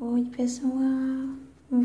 Oi, pessoal. Vai